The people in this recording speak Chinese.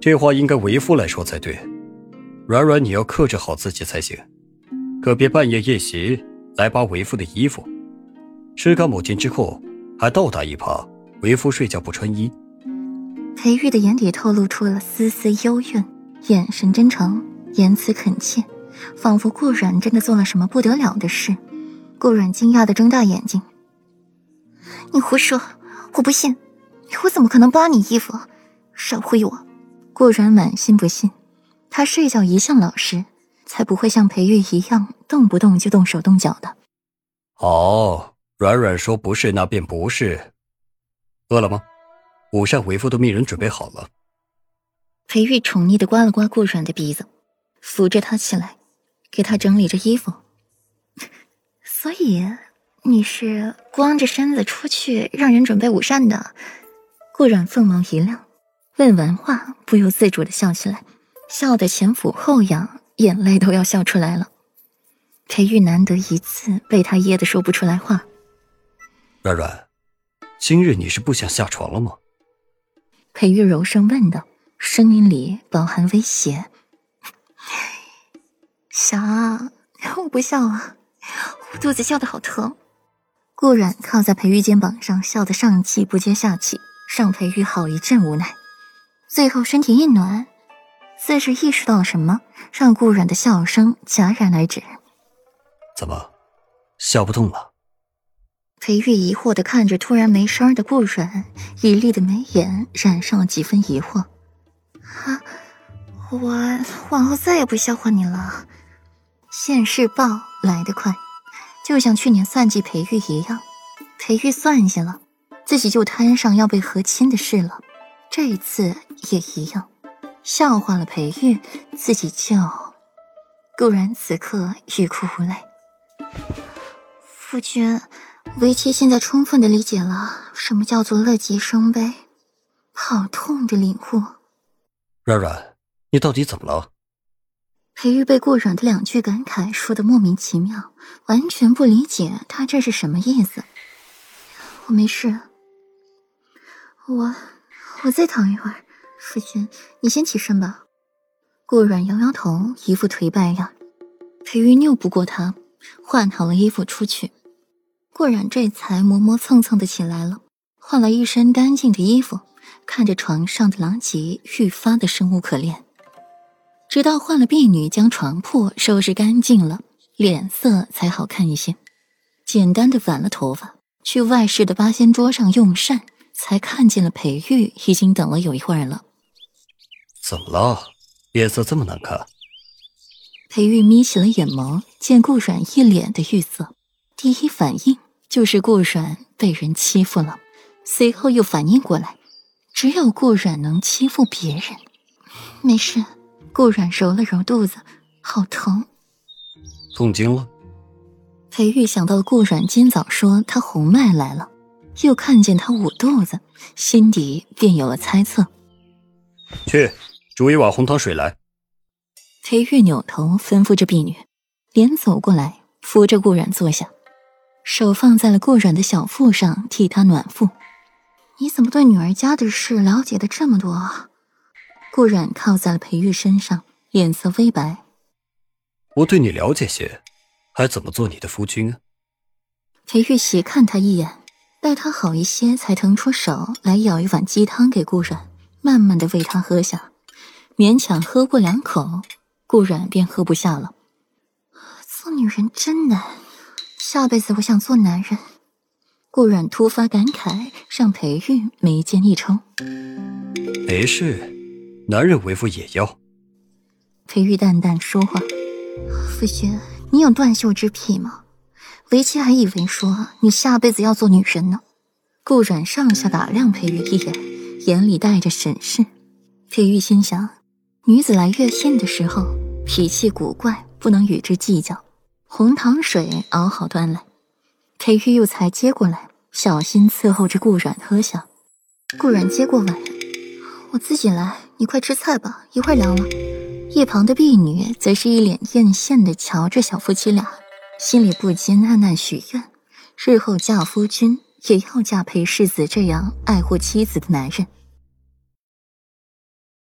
这话应该为夫来说才对。软软，你要克制好自己才行，可别半夜夜袭来扒为夫的衣服。吃干抹净之后，还倒打一耙，为夫睡觉不穿衣。裴玉的眼底透露出了丝丝幽怨，眼神真诚，言辞恳切，仿佛顾软真的做了什么不得了的事。顾软惊讶的睁大眼睛：“你胡说！我不信！我怎么可能扒你衣服？少忽悠我！”顾软满信不信。他睡觉一向老实，才不会像裴玉一样动不动就动手动脚的。哦，软软说不是，那便不是。饿了吗？午膳为夫都命人准备好了。裴玉宠溺的刮了刮顾软的鼻子，扶着他起来，给他整理着衣服。所以你是光着身子出去让人准备午膳的？顾软凤眸一亮，问完话不由自主的笑起来。笑得前俯后仰，眼泪都要笑出来了。裴玉难得一次被他噎得说不出来话。软软，今日你是不想下床了吗？裴玉柔声问道，声音里饱含威胁。想，我不笑啊，我肚子笑得好疼。顾软靠在裴玉肩膀上，笑得上气不接下气，让裴玉好一阵无奈。最后身体一暖。似是意识到了什么，让顾软的笑声戛然而止。怎么，笑不动了？裴玉疑惑的看着突然没声的顾软，一粒的眉眼染上了几分疑惑。啊，我往后再也不笑话你了。现世报来得快，就像去年算计裴玉一样，裴玉算计了，自己就摊上要被和亲的事了。这一次也一样。笑话了裴玉，自己就固然此刻欲哭无泪。夫君，为妻现在充分的理解了什么叫做乐极生悲，好痛的领悟。软软，你到底怎么了？裴玉被顾软的两句感慨说的莫名其妙，完全不理解他这是什么意思。我没事，我我再躺一会儿。夫君，你先起身吧。顾软摇摇头，一副颓败样。裴玉拗不过他，换好了衣服出去。顾软这才磨磨蹭蹭的起来了，换了一身干净的衣服，看着床上的狼藉愈发的生无可恋。直到换了婢女将床铺收拾干净了，脸色才好看一些。简单的挽了头发，去外室的八仙桌上用膳，才看见了裴玉已经等了有一会儿了。怎么了？脸色这么难看。裴玉眯起了眼眸，见顾软一脸的郁色，第一反应就是顾软被人欺负了，随后又反应过来，只有顾软能欺负别人。没事，顾软揉了揉肚子，好疼。痛经了。裴玉想到顾软今早说他红脉来了，又看见他捂肚子，心底便有了猜测。去。煮一碗红糖水来。裴玉扭头吩咐着婢女，连走过来扶着顾软坐下，手放在了顾软的小腹上，替他暖腹。你怎么对女儿家的事了解的这么多？顾软靠在了裴玉身上，脸色微白。我对你了解些，还怎么做你的夫君啊？裴玉斜看他一眼，待他好一些，才腾出手来舀一碗鸡汤给顾软，慢慢的喂他喝下。勉强喝过两口，顾软便喝不下了。做女人真难，下辈子我想做男人。顾软突发感慨，让裴玉眉间一抽。没事，男人为夫也要。裴玉淡淡说话：“夫君，你有断袖之癖吗？为妻还以为说你下辈子要做女人呢。”顾软上下打量裴玉一眼，眼里带着审视。裴玉心想。女子来月信的时候，脾气古怪，不能与之计较。红糖水熬好端来，裴玉又才接过来，小心伺候着顾软喝下。顾软接过碗，我自己来，你快吃菜吧，一会儿凉了。一旁的婢女则是一脸艳羡的瞧着小夫妻俩，心里不禁暗暗许愿：日后嫁夫君，也要嫁裴世子这样爱护妻子的男人。